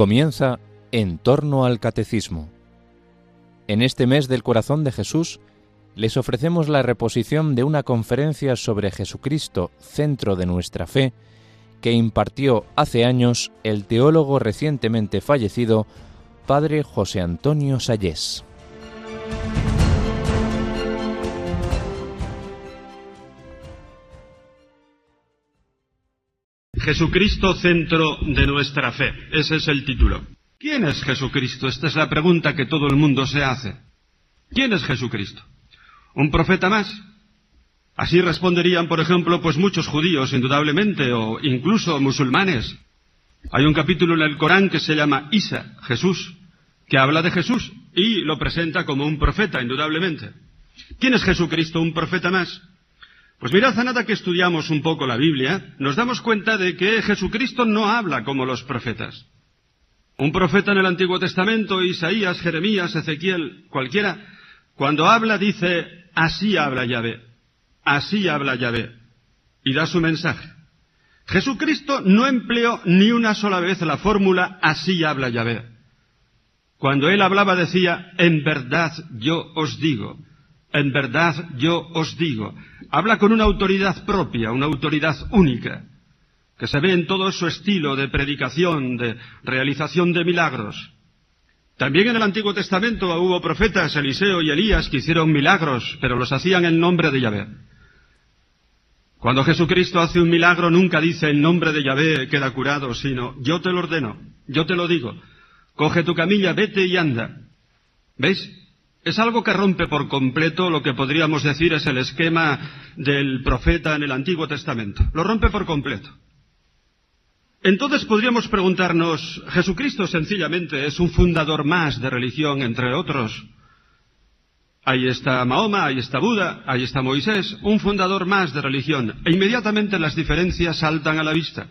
Comienza En torno al Catecismo. En este mes del corazón de Jesús, les ofrecemos la reposición de una conferencia sobre Jesucristo, centro de nuestra fe, que impartió hace años el teólogo recientemente fallecido, Padre José Antonio Sayés. Jesucristo, centro de nuestra fe. Ese es el título. ¿Quién es Jesucristo? Esta es la pregunta que todo el mundo se hace. ¿Quién es Jesucristo? ¿Un profeta más? Así responderían, por ejemplo, pues muchos judíos, indudablemente, o incluso musulmanes. Hay un capítulo en el Corán que se llama Isa, Jesús, que habla de Jesús y lo presenta como un profeta, indudablemente. ¿Quién es Jesucristo? ¿Un profeta más? Pues mirad, a nada que estudiamos un poco la Biblia, nos damos cuenta de que Jesucristo no habla como los profetas. Un profeta en el Antiguo Testamento, Isaías, Jeremías, Ezequiel, cualquiera, cuando habla dice, así habla Yahvé, así habla Yahvé, y da su mensaje. Jesucristo no empleó ni una sola vez la fórmula, así habla Yahvé. Cuando él hablaba decía, en verdad yo os digo, en verdad yo os digo. Habla con una autoridad propia, una autoridad única, que se ve en todo su estilo de predicación, de realización de milagros. También en el Antiguo Testamento hubo profetas, Eliseo y Elías, que hicieron milagros, pero los hacían en nombre de Yahvé. Cuando Jesucristo hace un milagro nunca dice en nombre de Yahvé queda curado, sino yo te lo ordeno, yo te lo digo, coge tu camilla, vete y anda. ¿Veis? Es algo que rompe por completo lo que podríamos decir es el esquema del profeta en el Antiguo Testamento. Lo rompe por completo. Entonces podríamos preguntarnos, Jesucristo sencillamente es un fundador más de religión, entre otros. Ahí está Mahoma, ahí está Buda, ahí está Moisés, un fundador más de religión. E inmediatamente las diferencias saltan a la vista.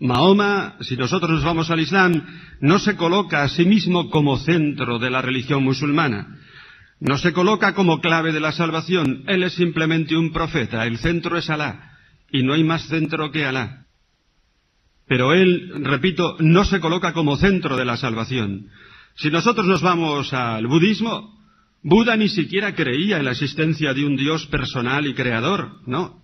Mahoma, si nosotros nos vamos al Islam, no se coloca a sí mismo como centro de la religión musulmana. No se coloca como clave de la salvación. Él es simplemente un profeta. El centro es Alá. Y no hay más centro que Alá. Pero él, repito, no se coloca como centro de la salvación. Si nosotros nos vamos al budismo, Buda ni siquiera creía en la existencia de un Dios personal y creador, no.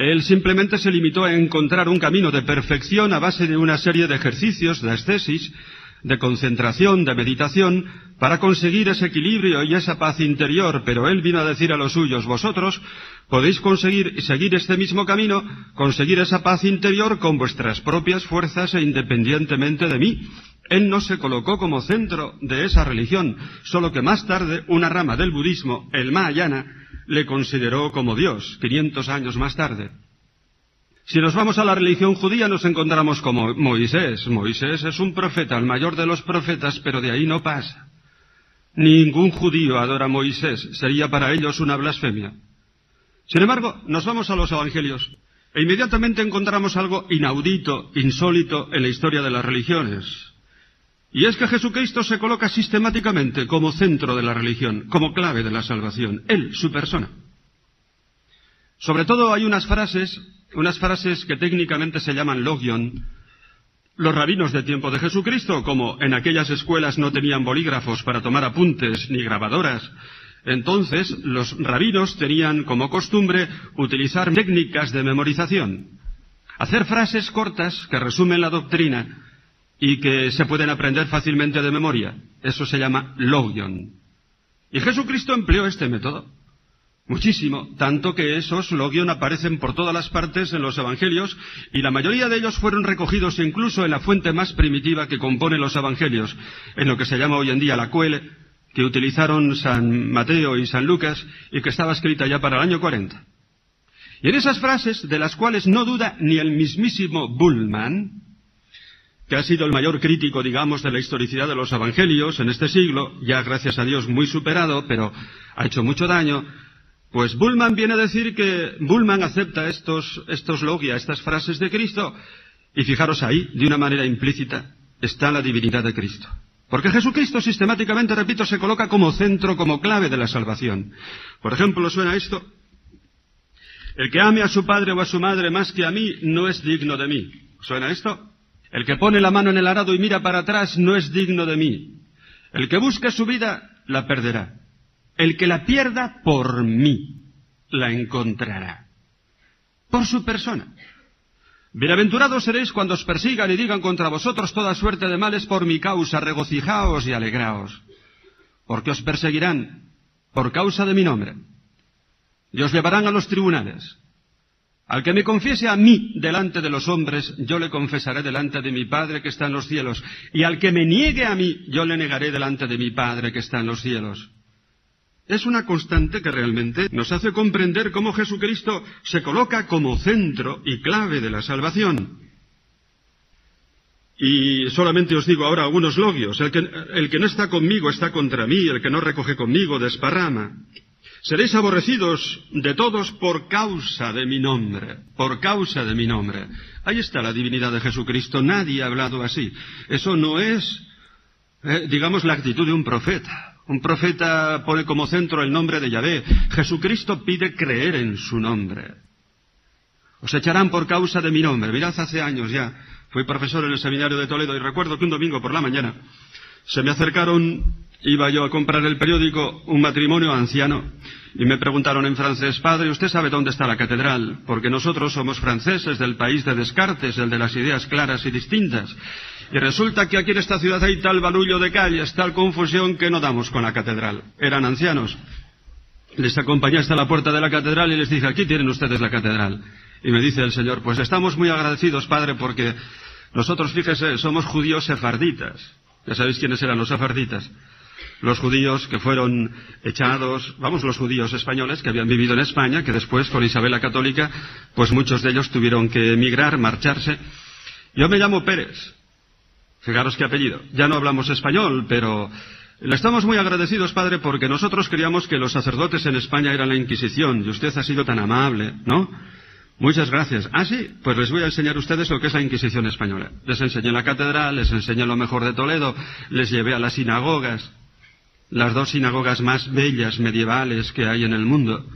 Él simplemente se limitó a encontrar un camino de perfección a base de una serie de ejercicios, de ascesis, de concentración, de meditación, para conseguir ese equilibrio y esa paz interior, pero él vino a decir a los suyos, vosotros podéis conseguir seguir este mismo camino, conseguir esa paz interior con vuestras propias fuerzas e independientemente de mí. Él no se colocó como centro de esa religión, solo que más tarde una rama del budismo, el Mahayana, le consideró como Dios, 500 años más tarde. Si nos vamos a la religión judía nos encontramos como Moisés. Moisés es un profeta, el mayor de los profetas, pero de ahí no pasa. Ningún judío adora a Moisés, sería para ellos una blasfemia. Sin embargo, nos vamos a los evangelios e inmediatamente encontramos algo inaudito, insólito en la historia de las religiones. Y es que Jesucristo se coloca sistemáticamente como centro de la religión, como clave de la salvación, Él, su persona. Sobre todo hay unas frases, unas frases que técnicamente se llaman logion. Los rabinos de tiempo de Jesucristo, como en aquellas escuelas no tenían bolígrafos para tomar apuntes ni grabadoras, entonces los rabinos tenían como costumbre utilizar técnicas de memorización. Hacer frases cortas que resumen la doctrina y que se pueden aprender fácilmente de memoria. Eso se llama logion. Y Jesucristo empleó este método. Muchísimo, tanto que esos logion aparecen por todas las partes en los evangelios y la mayoría de ellos fueron recogidos incluso en la fuente más primitiva que compone los evangelios, en lo que se llama hoy en día la cuele, que utilizaron San Mateo y San Lucas y que estaba escrita ya para el año 40. Y en esas frases, de las cuales no duda ni el mismísimo Bullman, que ha sido el mayor crítico, digamos, de la historicidad de los evangelios en este siglo, ya gracias a Dios muy superado, pero ha hecho mucho daño, pues Bullman viene a decir que Bullman acepta estos, estos logia, estas frases de Cristo, y fijaros ahí, de una manera implícita, está la divinidad de Cristo. Porque Jesucristo sistemáticamente, repito, se coloca como centro, como clave de la salvación. Por ejemplo, suena esto. El que ame a su padre o a su madre más que a mí no es digno de mí. ¿Suena esto? El que pone la mano en el arado y mira para atrás no es digno de mí. El que busca su vida la perderá. El que la pierda por mí la encontrará. Por su persona. Bienaventurados seréis cuando os persigan y digan contra vosotros toda suerte de males por mi causa, regocijaos y alegraos, porque os perseguirán por causa de mi nombre, y os llevarán a los tribunales. Al que me confiese a mí delante de los hombres, yo le confesaré delante de mi Padre que está en los cielos, y al que me niegue a mí, yo le negaré delante de mi Padre que está en los cielos. Es una constante que realmente nos hace comprender cómo Jesucristo se coloca como centro y clave de la salvación. Y solamente os digo ahora algunos logios. El que, el que no está conmigo está contra mí, el que no recoge conmigo desparrama. Seréis aborrecidos de todos por causa de mi nombre, por causa de mi nombre. Ahí está la divinidad de Jesucristo. Nadie ha hablado así. Eso no es, eh, digamos, la actitud de un profeta. Un profeta pone como centro el nombre de Yahvé. Jesucristo pide creer en su nombre. Os echarán por causa de mi nombre. Mirad, hace años ya fui profesor en el seminario de Toledo y recuerdo que un domingo por la mañana se me acercaron, iba yo a comprar el periódico, un matrimonio anciano, y me preguntaron en francés, padre, ¿usted sabe dónde está la catedral? Porque nosotros somos franceses del país de Descartes, el de las ideas claras y distintas. Y resulta que aquí en esta ciudad hay tal barullo de calles, tal confusión que no damos con la catedral. Eran ancianos. Les acompañé hasta la puerta de la catedral y les dije, aquí tienen ustedes la catedral. Y me dice el Señor, pues estamos muy agradecidos, Padre, porque nosotros, fíjese, somos judíos sefarditas. Ya sabéis quiénes eran los sefarditas. Los judíos que fueron echados, vamos, los judíos españoles que habían vivido en España, que después con Isabel la Católica, pues muchos de ellos tuvieron que emigrar, marcharse. Yo me llamo Pérez, Fijaros qué apellido. Ya no hablamos español, pero le estamos muy agradecidos, padre, porque nosotros creíamos que los sacerdotes en España eran la Inquisición, y usted ha sido tan amable, ¿no? Muchas gracias. Ah, sí, pues les voy a enseñar a ustedes lo que es la Inquisición española. Les enseñé la catedral, les enseñé lo mejor de Toledo, les llevé a las sinagogas, las dos sinagogas más bellas medievales que hay en el mundo.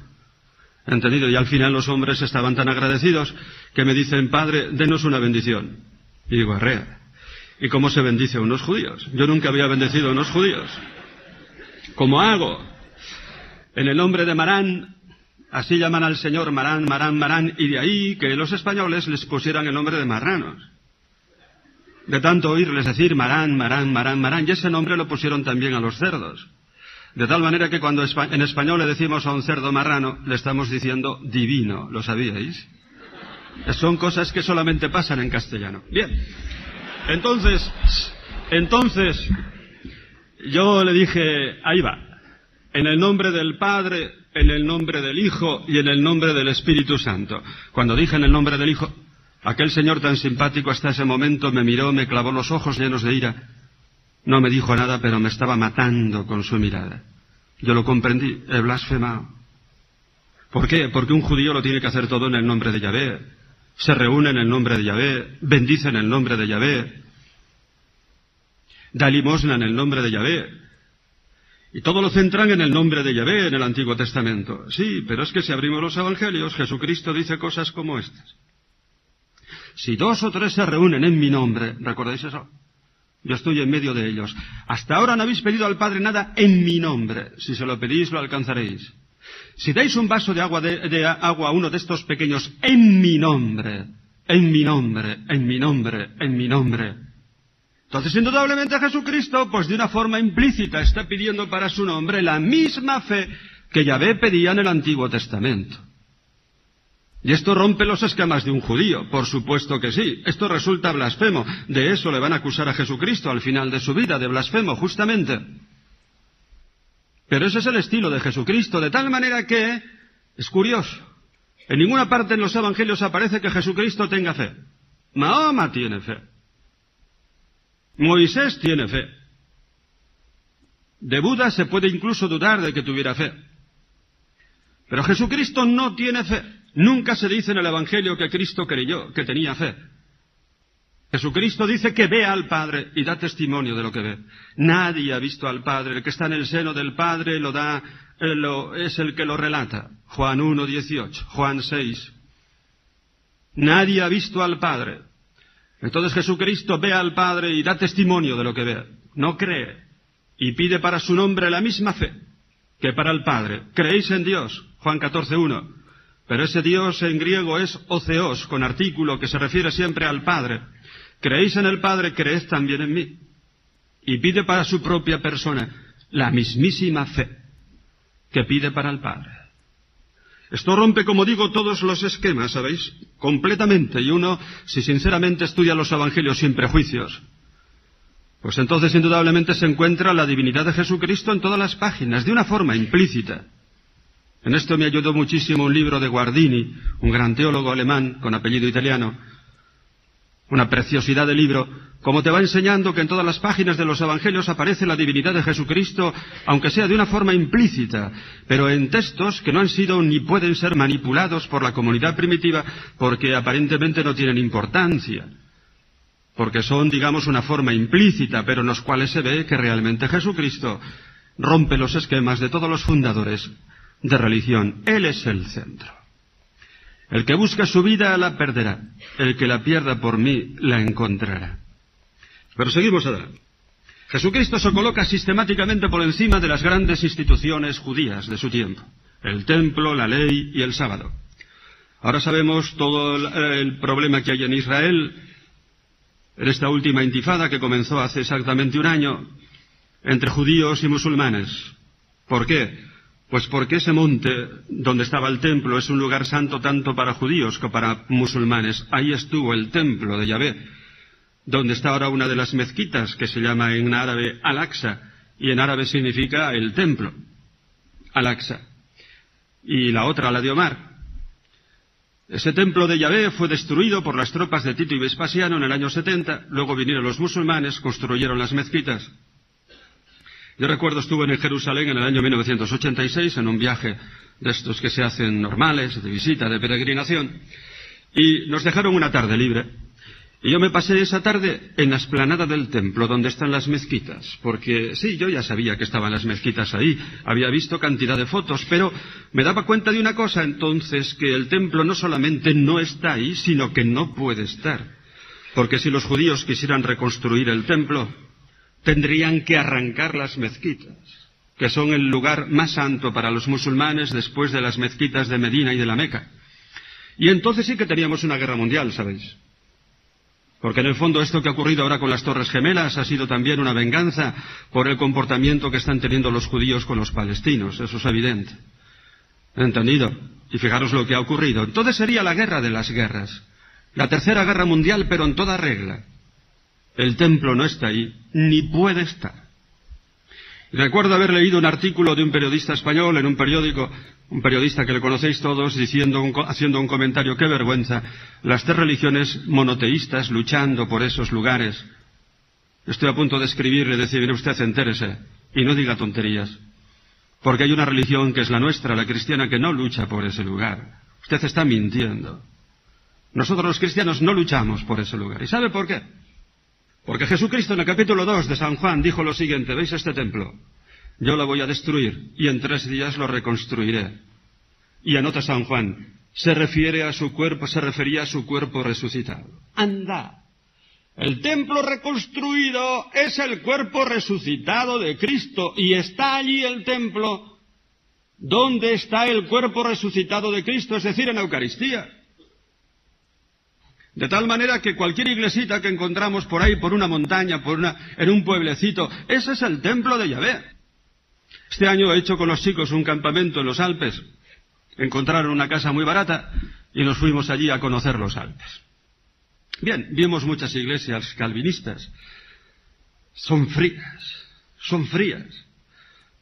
¿Entendido? Y al final los hombres estaban tan agradecidos que me dicen, padre, denos una bendición. Y digo, arrea. ¿Y cómo se bendice a unos judíos? Yo nunca había bendecido a unos judíos. ¿Cómo hago? En el nombre de Marán, así llaman al Señor Marán, Marán, Marán, y de ahí que los españoles les pusieran el nombre de marranos. De tanto oírles decir Marán, Marán, Marán, Marán, y ese nombre lo pusieron también a los cerdos. De tal manera que cuando en español le decimos a un cerdo marrano, le estamos diciendo divino, ¿lo sabíais? Son cosas que solamente pasan en castellano. Bien. Entonces, entonces, yo le dije, ahí va, en el nombre del Padre, en el nombre del Hijo y en el nombre del Espíritu Santo. Cuando dije en el nombre del Hijo, aquel señor tan simpático hasta ese momento me miró, me clavó los ojos llenos de ira. No me dijo nada, pero me estaba matando con su mirada. Yo lo comprendí, he blasfemado. ¿Por qué? Porque un judío lo tiene que hacer todo en el nombre de Yahvé se reúne en el nombre de Yahvé, bendice en el nombre de Yahvé, da limosna en el nombre de Yahvé. Y todo lo centran en el nombre de Yahvé en el Antiguo Testamento. Sí, pero es que si abrimos los Evangelios, Jesucristo dice cosas como estas. Si dos o tres se reúnen en mi nombre, ¿recordáis eso? Yo estoy en medio de ellos. Hasta ahora no habéis pedido al Padre nada en mi nombre. Si se lo pedís, lo alcanzaréis. Si dais un vaso de agua, de, agua a uno de estos pequeños en mi nombre, en mi nombre, en mi nombre, en mi nombre, entonces, indudablemente Jesucristo, pues de una forma implícita, está pidiendo para su nombre la misma fe que Yahvé pedía en el Antiguo Testamento. Y esto rompe los esquemas de un judío, por supuesto que sí. Esto resulta blasfemo. De eso le van a acusar a Jesucristo al final de su vida, de blasfemo, justamente. Pero ese es el estilo de Jesucristo, de tal manera que es curioso. En ninguna parte en los evangelios aparece que Jesucristo tenga fe. Mahoma tiene fe. Moisés tiene fe. De Buda se puede incluso dudar de que tuviera fe. Pero Jesucristo no tiene fe. Nunca se dice en el Evangelio que Cristo creyó, que tenía fe. Jesucristo dice que ve al Padre y da testimonio de lo que ve. Nadie ha visto al Padre. El que está en el seno del Padre lo da, eh, es el que lo relata. Juan 1, 18, Juan 6. Nadie ha visto al Padre. Entonces Jesucristo ve al Padre y da testimonio de lo que ve. No cree. Y pide para su nombre la misma fe que para el Padre. Creéis en Dios, Juan 14.1. Pero ese Dios en griego es oceos, con artículo que se refiere siempre al Padre. Creéis en el Padre, creed también en mí. Y pide para su propia persona la mismísima fe que pide para el Padre. Esto rompe, como digo, todos los esquemas, ¿sabéis? Completamente. Y uno, si sinceramente estudia los Evangelios sin prejuicios, pues entonces indudablemente se encuentra la divinidad de Jesucristo en todas las páginas, de una forma implícita. En esto me ayudó muchísimo un libro de Guardini, un gran teólogo alemán con apellido italiano, una preciosidad de libro, como te va enseñando que en todas las páginas de los Evangelios aparece la divinidad de Jesucristo, aunque sea de una forma implícita, pero en textos que no han sido ni pueden ser manipulados por la comunidad primitiva porque aparentemente no tienen importancia, porque son, digamos, una forma implícita, pero en los cuales se ve que realmente Jesucristo rompe los esquemas de todos los fundadores de religión. Él es el centro. El que busca su vida la perderá. El que la pierda por mí la encontrará. Pero seguimos adelante. Jesucristo se coloca sistemáticamente por encima de las grandes instituciones judías de su tiempo. El templo, la ley y el sábado. Ahora sabemos todo el, problema que hay en Israel en esta última intifada que comenzó hace exactamente un año entre judíos y musulmanes. ¿Por qué? Pues porque ese monte donde estaba el templo es un lugar santo tanto para judíos como para musulmanes. Ahí estuvo el templo de Yahvé, donde está ahora una de las mezquitas que se llama en árabe Al-Aqsa, y en árabe significa el templo, Al-Aqsa. Y la otra, la de Omar. Ese templo de Yahvé fue destruido por las tropas de Tito y Vespasiano en el año 70, luego vinieron los musulmanes, construyeron las mezquitas. Yo recuerdo estuve en Jerusalén en el año 1986 en un viaje de estos que se hacen normales, de visita, de peregrinación, y nos dejaron una tarde libre. Y yo me pasé esa tarde en la esplanada del templo, donde están las mezquitas, porque sí, yo ya sabía que estaban las mezquitas ahí, había visto cantidad de fotos, pero me daba cuenta de una cosa entonces, que el templo no solamente no está ahí, sino que no puede estar. Porque si los judíos quisieran reconstruir el templo, tendrían que arrancar las mezquitas, que son el lugar más santo para los musulmanes después de las mezquitas de Medina y de la Meca. Y entonces sí que teníamos una guerra mundial, ¿sabéis? Porque en el fondo esto que ha ocurrido ahora con las Torres Gemelas ha sido también una venganza por el comportamiento que están teniendo los judíos con los palestinos, eso es evidente. ¿Entendido? Y fijaros lo que ha ocurrido. Entonces sería la guerra de las guerras. La tercera guerra mundial, pero en toda regla. El templo no está ahí, ni puede estar. Recuerdo haber leído un artículo de un periodista español en un periódico, un periodista que le conocéis todos, diciendo haciendo un comentario, qué vergüenza, las tres religiones monoteístas luchando por esos lugares. Estoy a punto de escribirle, decir, mire usted, entérese, y no diga tonterías. Porque hay una religión que es la nuestra, la cristiana, que no lucha por ese lugar. Usted está mintiendo. Nosotros los cristianos no luchamos por ese lugar. ¿Y sabe por qué? Porque Jesucristo en el capítulo 2 de San Juan dijo lo siguiente, ¿veis este templo? Yo lo voy a destruir y en tres días lo reconstruiré. Y anota San Juan, se refiere a su cuerpo, se refería a su cuerpo resucitado. Anda. El templo reconstruido es el cuerpo resucitado de Cristo y está allí el templo. ¿Dónde está el cuerpo resucitado de Cristo? Es decir, en la Eucaristía. De tal manera que cualquier iglesita que encontramos por ahí, por una montaña, por una, en un pueblecito, ese es el templo de Yahvé. Este año he hecho con los chicos un campamento en los Alpes. Encontraron una casa muy barata y nos fuimos allí a conocer los Alpes. Bien, vimos muchas iglesias calvinistas. Son frías, son frías.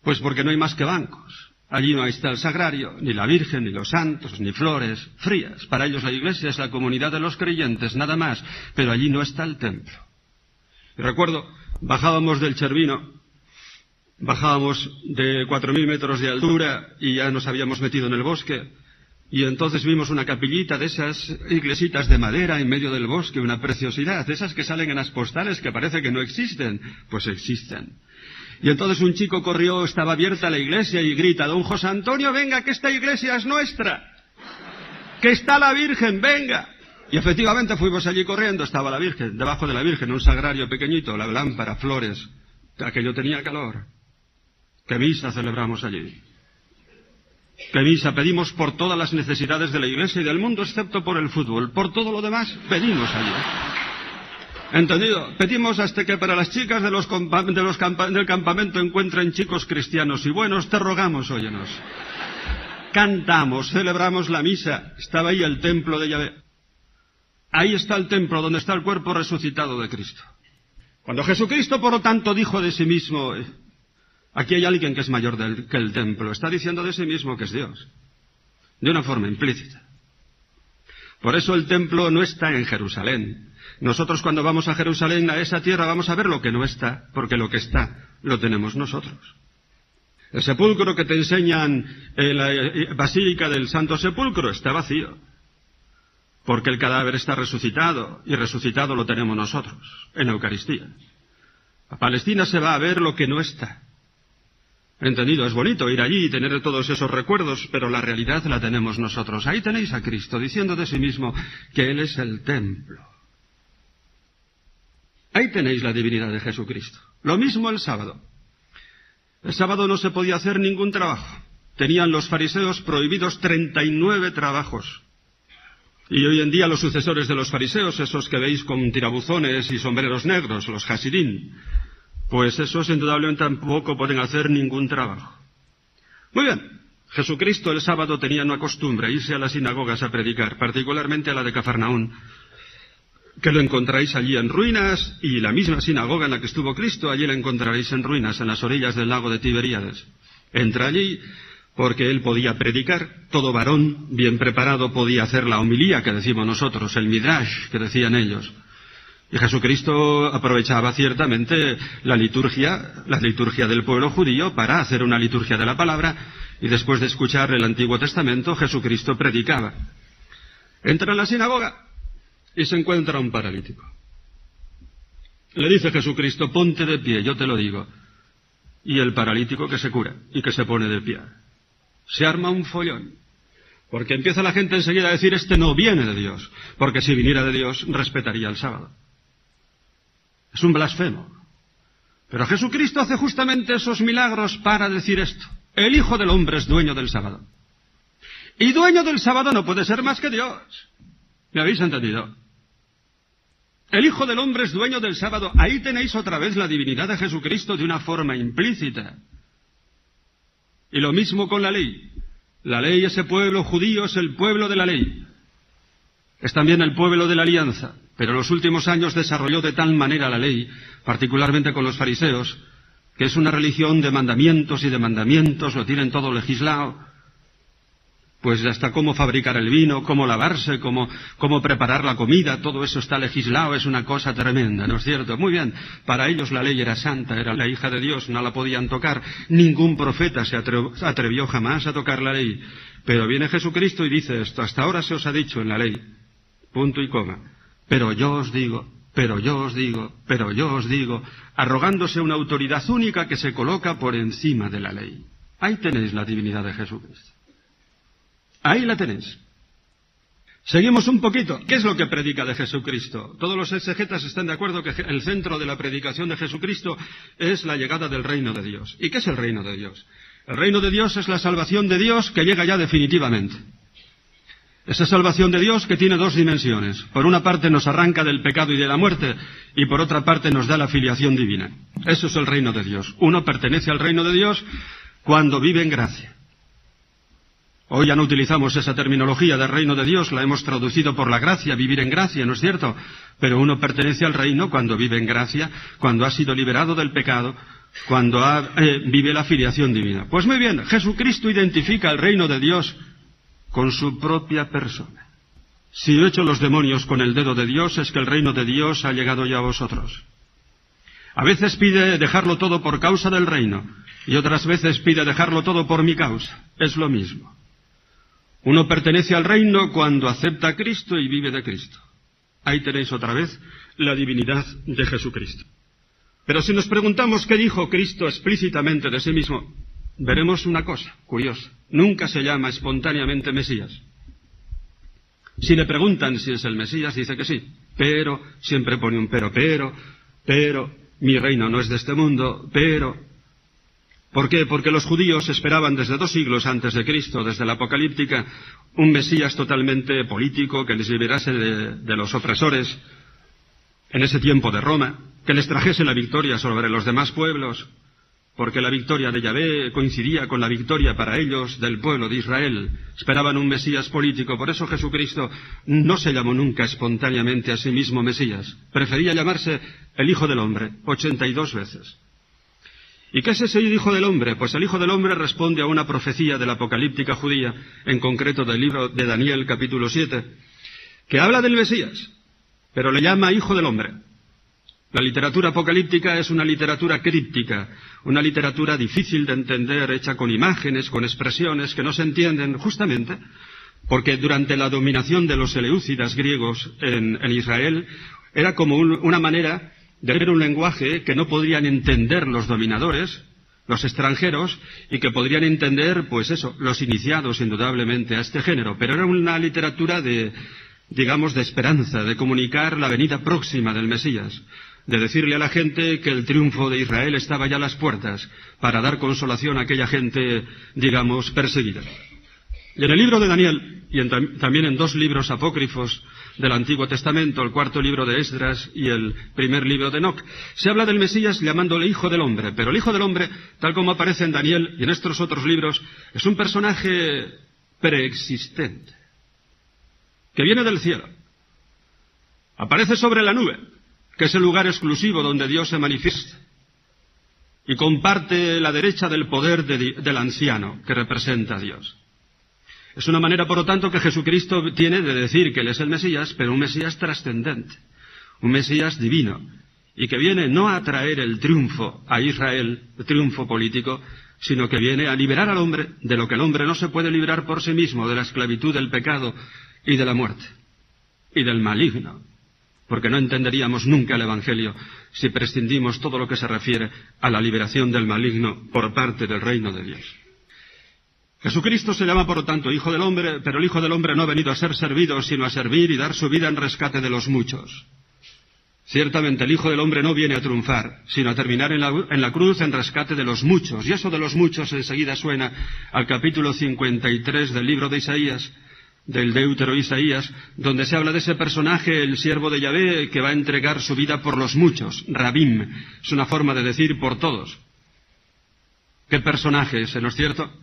Pues porque no hay más que bancos. Allí no está el sagrario, ni la Virgen, ni los santos, ni flores, frías. Para ellos la iglesia es la comunidad de los creyentes, nada más. Pero allí no está el templo. Y recuerdo, bajábamos del Chervino, bajábamos de cuatro mil metros de altura y ya nos habíamos metido en el bosque. Y entonces vimos una capillita de esas iglesitas de madera en medio del bosque, una preciosidad, de esas que salen en las postales que parece que no existen. Pues existen. Y entonces un chico corrió, estaba abierta la iglesia y grita, don José Antonio, venga, que esta iglesia es nuestra. Que está la Virgen, venga. Y efectivamente fuimos allí corriendo, estaba la Virgen, debajo de la Virgen, un sagrario pequeñito, la lámpara, flores, aquello tenía calor. ¿Qué misa celebramos allí? ¿Qué misa pedimos por todas las necesidades de la Iglesia y del mundo, excepto por el fútbol? Por todo lo demás, pedimos allí. ¿Entendido? Pedimos hasta que para las chicas de los de los del campamento encuentren chicos cristianos y buenos, te rogamos, óyenos. Cantamos, celebramos la misa. Estaba ahí el templo de Yahvé. Ahí está el templo donde está el cuerpo resucitado de Cristo. Cuando Jesucristo, por lo tanto, dijo de sí mismo, eh, aquí hay alguien que es mayor que el templo, está diciendo de sí mismo que es Dios, de una forma implícita. Por eso el templo no está en Jerusalén. Nosotros cuando vamos a Jerusalén, a esa tierra, vamos a ver lo que no está, porque lo que está lo tenemos nosotros. El sepulcro que te enseñan en la eh, Basílica del Santo Sepulcro está vacío. Porque el cadáver está resucitado y resucitado lo tenemos nosotros en Eucaristía. A Palestina se va a ver lo que no está. Entendido, es bonito ir allí y tener todos esos recuerdos, pero la realidad la tenemos nosotros. Ahí tenéis a Cristo diciendo de sí mismo que Él es el templo. Ahí tenéis la divinidad de Jesucristo. Lo mismo el sábado. El sábado no se podía hacer ningún trabajo. Tenían los fariseos prohibidos 39 trabajos. Y hoy en día los sucesores de los fariseos, esos que veis con tirabuzones y sombreros negros, los hasidín, pues esos indudablemente tampoco pueden hacer ningún trabajo. Muy bien, Jesucristo el sábado tenía una costumbre, irse a las sinagogas a predicar, particularmente a la de Cafarnaún, que lo encontráis allí en ruinas, y la misma sinagoga en la que estuvo Cristo, allí la encontraréis en ruinas, en las orillas del lago de Tiberíades. Entra allí porque él podía predicar, todo varón bien preparado podía hacer la homilía que decimos nosotros, el midrash que decían ellos. Y Jesucristo aprovechaba ciertamente la liturgia, la liturgia del pueblo judío para hacer una liturgia de la palabra y después de escuchar el Antiguo Testamento Jesucristo predicaba. Entra en la sinagoga y se encuentra un paralítico. Le dice Jesucristo, ponte de pie, yo te lo digo. Y el paralítico que se cura y que se pone de pie se arma un follón. Porque empieza la gente enseguida a decir, este no viene de Dios, porque si viniera de Dios respetaría el sábado. Es un blasfemo. Pero Jesucristo hace justamente esos milagros para decir esto. El Hijo del Hombre es dueño del sábado. Y dueño del sábado no puede ser más que Dios. ¿Me habéis entendido? El Hijo del Hombre es dueño del sábado. Ahí tenéis otra vez la divinidad de Jesucristo de una forma implícita. Y lo mismo con la ley. La ley, ese pueblo judío es el pueblo de la ley. Es también el pueblo de la alianza. Pero en los últimos años desarrolló de tal manera la ley, particularmente con los fariseos, que es una religión de mandamientos y de mandamientos, lo tienen todo legislado, pues hasta cómo fabricar el vino, cómo lavarse, cómo, cómo, preparar la comida, todo eso está legislado, es una cosa tremenda, ¿no es cierto? Muy bien, para ellos la ley era santa, era la hija de Dios, no la podían tocar, ningún profeta se atrevió jamás a tocar la ley. Pero viene Jesucristo y dice esto, hasta ahora se os ha dicho en la ley, punto y coma, pero yo os digo, pero yo os digo, pero yo os digo, arrogándose una autoridad única que se coloca por encima de la ley. Ahí tenéis la divinidad de Jesucristo. Ahí la tenéis. Seguimos un poquito. ¿Qué es lo que predica de Jesucristo? Todos los exegetas están de acuerdo que el centro de la predicación de Jesucristo es la llegada del reino de Dios. ¿Y qué es el reino de Dios? El reino de Dios es la salvación de Dios que llega ya definitivamente. Esa salvación de Dios que tiene dos dimensiones. Por una parte nos arranca del pecado y de la muerte y por otra parte nos da la filiación divina. Eso es el reino de Dios. Uno pertenece al reino de Dios cuando vive en gracia. Hoy ya no utilizamos esa terminología del reino de Dios, la hemos traducido por la gracia, vivir en gracia, ¿no es cierto? Pero uno pertenece al reino cuando vive en gracia, cuando ha sido liberado del pecado, cuando eh, vive la filiación divina. Pues muy bien, Jesucristo identifica el reino de Dios con su propia persona. Si he hecho los demonios con el dedo de Dios, es que el reino de Dios ha llegado ya a vosotros. A veces pide dejarlo todo por causa del reino, y otras veces pide dejarlo todo por mi causa. Es lo mismo. Uno pertenece al reino cuando acepta a Cristo y vive de Cristo. Ahí tenéis otra vez la divinidad de Jesucristo. Pero si nos preguntamos qué dijo Cristo explícitamente de sí mismo, veremos una cosa curiosa. Nunca se llama espontáneamente Mesías. Si le preguntan si es el Mesías, dice que sí. Pero, siempre pone un pero, pero, pero, mi reino no es de este mundo, pero. ¿Por qué? Porque los judíos esperaban desde dos siglos antes de Cristo, desde la Apocalíptica, un Mesías totalmente político que les liberase de, de los opresores en ese tiempo de Roma, que les trajese la victoria sobre los demás pueblos, porque la victoria de Yahvé coincidía con la victoria para ellos del pueblo de Israel. Esperaban un Mesías político, por eso Jesucristo no se llamó nunca espontáneamente a sí mismo Mesías. Prefería llamarse el Hijo del Hombre, ochenta y dos veces. ¿Y qué es ese Hijo del Hombre? Pues el Hijo del Hombre responde a una profecía de la apocalíptica judía, en concreto del libro de Daniel capítulo 7, que habla del Mesías, pero le llama Hijo del Hombre. La literatura apocalíptica es una literatura críptica, una literatura difícil de entender, hecha con imágenes, con expresiones que no se entienden, justamente porque durante la dominación de los eleúcidas griegos en, Israel era como un, una manera de ver un lenguaje que no podrían entender los dominadores, los extranjeros, y que podrían entender, pues eso, los iniciados indudablemente a este género. Pero era una literatura de, digamos, de esperanza, de comunicar la venida próxima del Mesías de decirle a la gente que el triunfo de Israel estaba ya a las puertas para dar consolación a aquella gente, digamos, perseguida. Y en el libro de Daniel, y en, también en dos libros apócrifos del Antiguo Testamento, el cuarto libro de Esdras y el primer libro de Enoch, se habla del Mesías llamándole Hijo del Hombre, pero el Hijo del Hombre, tal como aparece en Daniel y en estos otros libros, es un personaje preexistente, que viene del cielo, aparece sobre la nube, que es el lugar exclusivo donde Dios se manifiesta, y comparte la derecha del poder de, del anciano que representa a Dios. Es una manera, por lo tanto, que Jesucristo tiene de decir que Él es el Mesías, pero un Mesías trascendente, un Mesías divino, y que viene no a traer el triunfo a Israel, el triunfo político, sino que viene a liberar al hombre de lo que el hombre no se puede liberar por sí mismo, de la esclavitud, del pecado y de la muerte, y del maligno, porque no entenderíamos nunca el Evangelio si prescindimos todo lo que se refiere a la liberación del maligno por parte del reino de Dios. Jesucristo se llama, por lo tanto, Hijo del Hombre, pero el Hijo del Hombre no ha venido a ser servido, sino a servir y dar su vida en rescate de los muchos. Ciertamente el Hijo del Hombre no viene a triunfar, sino a terminar en la, cruz en rescate de los muchos. Y eso de los muchos enseguida suena al capítulo 53 del libro de Isaías, del Deutero Isaías, donde se habla de ese personaje, el siervo de Yahvé, que va a entregar su vida por los muchos. Rabim, es una forma de decir por todos. ¿Qué personaje ese, no es cierto?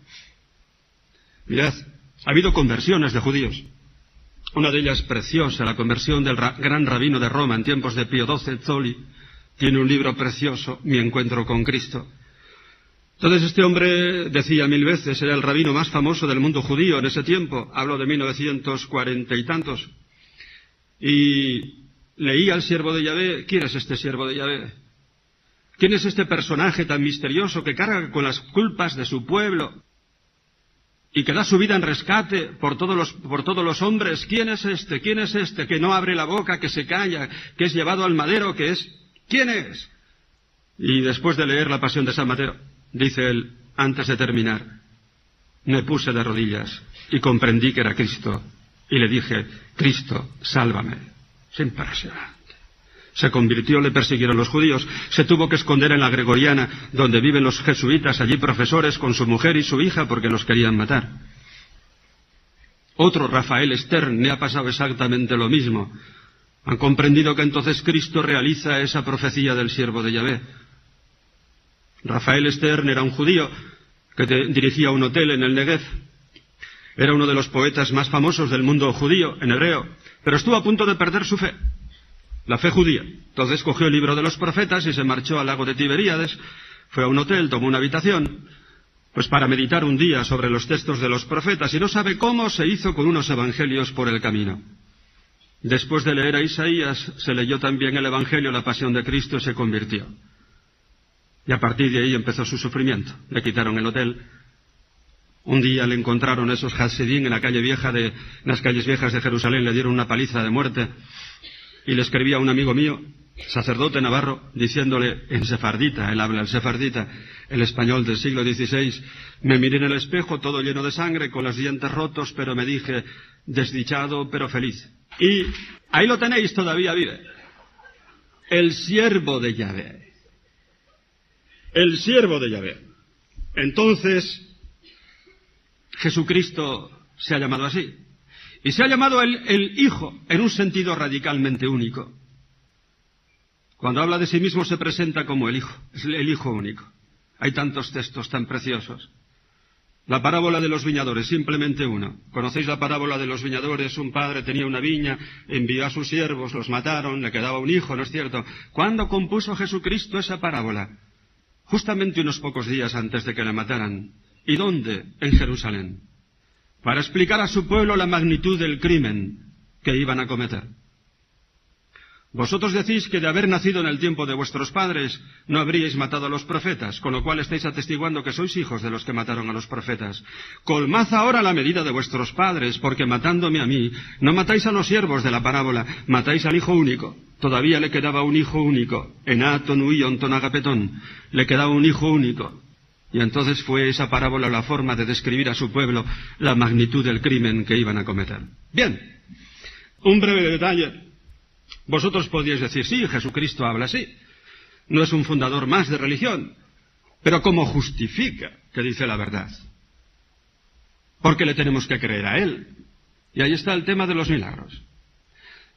Mirad, ha habido conversiones de judíos. Una de ellas preciosa, la conversión del ra gran rabino de Roma en tiempos de Pío XII, Zoli. Tiene un libro precioso, Mi encuentro con Cristo. Entonces este hombre decía mil veces, era el rabino más famoso del mundo judío en ese tiempo, hablo de 1940 y tantos, y leía al siervo de Yahvé, ¿quién es este siervo de Yahvé? ¿Quién es este personaje tan misterioso que carga con las culpas de su pueblo y que da su vida en rescate por todos los, por todos los hombres? ¿Quién es este? ¿Quién es este que no abre la boca, que se calla, que es llevado al madero, que es... ¿Quién es? Y después de leer la pasión de San Mateo, dice él, antes de terminar, me puse de rodillas y comprendí que era Cristo. Y le dije, Cristo, sálvame. Es impresionante. Se convirtió, le persiguieron los judíos, se tuvo que esconder en la Gregoriana, donde viven los jesuitas, allí profesores con su mujer y su hija porque los querían matar. Otro, Rafael Stern, le ha pasado exactamente lo mismo. Han comprendido que entonces Cristo realiza esa profecía del siervo de Yahvé. Rafael Stern era un judío que dirigía un hotel en el Negev. Era uno de los poetas más famosos del mundo judío, en hebreo, pero estuvo a punto de perder su fe, la fe judía. Entonces cogió el libro de los profetas y se marchó al lago de Tiberíades, fue a un hotel, tomó una habitación, pues para meditar un día sobre los textos de los profetas, y no sabe cómo se hizo con unos evangelios por el camino. Después de leer a Isaías, se leyó también el Evangelio, la pasión de Cristo, y se convirtió. Y a partir de ahí empezó su sufrimiento. Le quitaron el hotel. Un día le encontraron esos Hasidim en la calle vieja de, en las calles viejas de Jerusalén, le dieron una paliza de muerte. Y le escribía a un amigo mío, sacerdote navarro, diciéndole en sefardita, él habla el sefardita, el español del siglo XVI, me miré en el espejo todo lleno de sangre, con los dientes rotos, pero me dije, desdichado pero feliz. Y ahí lo tenéis, todavía vive. El siervo de Yahvé. El siervo de Yahvé. Entonces, Jesucristo se ha llamado así. Y se ha llamado el, el, Hijo en un sentido radicalmente único. Cuando habla de sí mismo se presenta como el Hijo, es el Hijo único. Hay tantos textos tan preciosos. La parábola de los viñadores, simplemente uno. ¿Conocéis la parábola de los viñadores? Un padre tenía una viña, envió a sus siervos, los mataron, le quedaba un hijo, ¿no es cierto? ¿Cuándo compuso Jesucristo esa parábola? Justamente unos pocos días antes de que le mataran. ¿Y dónde? En Jerusalén. Para explicar a su pueblo la magnitud del crimen que iban a cometer. Vosotros decís que de haber nacido en el tiempo de vuestros padres no habríais matado a los profetas, con lo cual estáis atestiguando que sois hijos de los que mataron a los profetas. Colmad ahora la medida de vuestros padres, porque matándome a mí, no matáis a los siervos de la parábola, matáis al hijo único. Todavía le quedaba un hijo único. Enaton huion agapetón. Le quedaba un hijo único. Y entonces fue esa parábola la forma de describir a su pueblo la magnitud del crimen que iban a cometer. Bien. Un breve detalle vosotros podríais decir, sí, Jesucristo habla así. No es un fundador más de religión. Pero ¿cómo justifica que dice la verdad? Porque le tenemos que creer a Él. Y ahí está el tema de los milagros.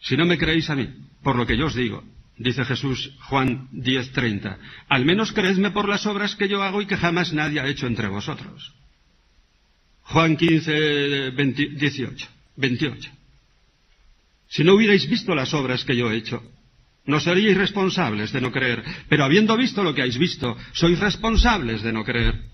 Si no me creéis a mí, por lo que yo os digo, dice Jesús Juan 10:30, al menos creedme por las obras que yo hago y que jamás nadie ha hecho entre vosotros. Juan 15, 18, 28. Si no hubierais visto las obras que yo he hecho, no seríais responsables de no creer. Pero habiendo visto lo que habéis visto, sois responsables de no creer.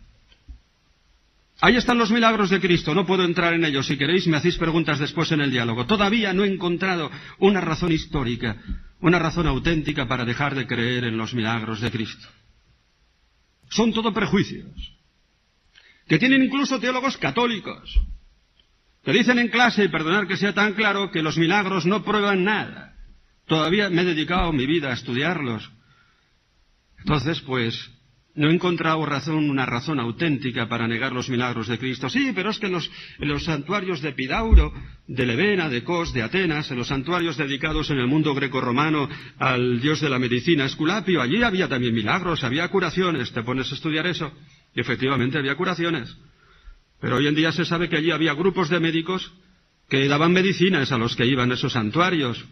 Ahí están los milagros de Cristo, no puedo entrar en ellos. Si queréis, me hacéis preguntas después en el diálogo. Todavía no he encontrado una razón histórica, una razón auténtica para dejar de creer en los milagros de Cristo. Son todo prejuicios, que tienen incluso teólogos católicos, te dicen en clase, y perdonar que sea tan claro, que los milagros no prueban nada. Todavía me he dedicado mi vida a estudiarlos. Entonces, pues, no he encontrado razón, una razón auténtica para negar los milagros de Cristo. Sí, pero es que en los, santuarios de Pidauro, de Levena, de Cos, de Atenas, en los santuarios dedicados en el mundo greco-romano al dios de la medicina, Esculapio, allí había también milagros, había curaciones. Te pones a estudiar eso. Y efectivamente había curaciones. Pero hoy en día se sabe que allí había grupos de médicos que daban medicinas a los que iban a esos santuarios.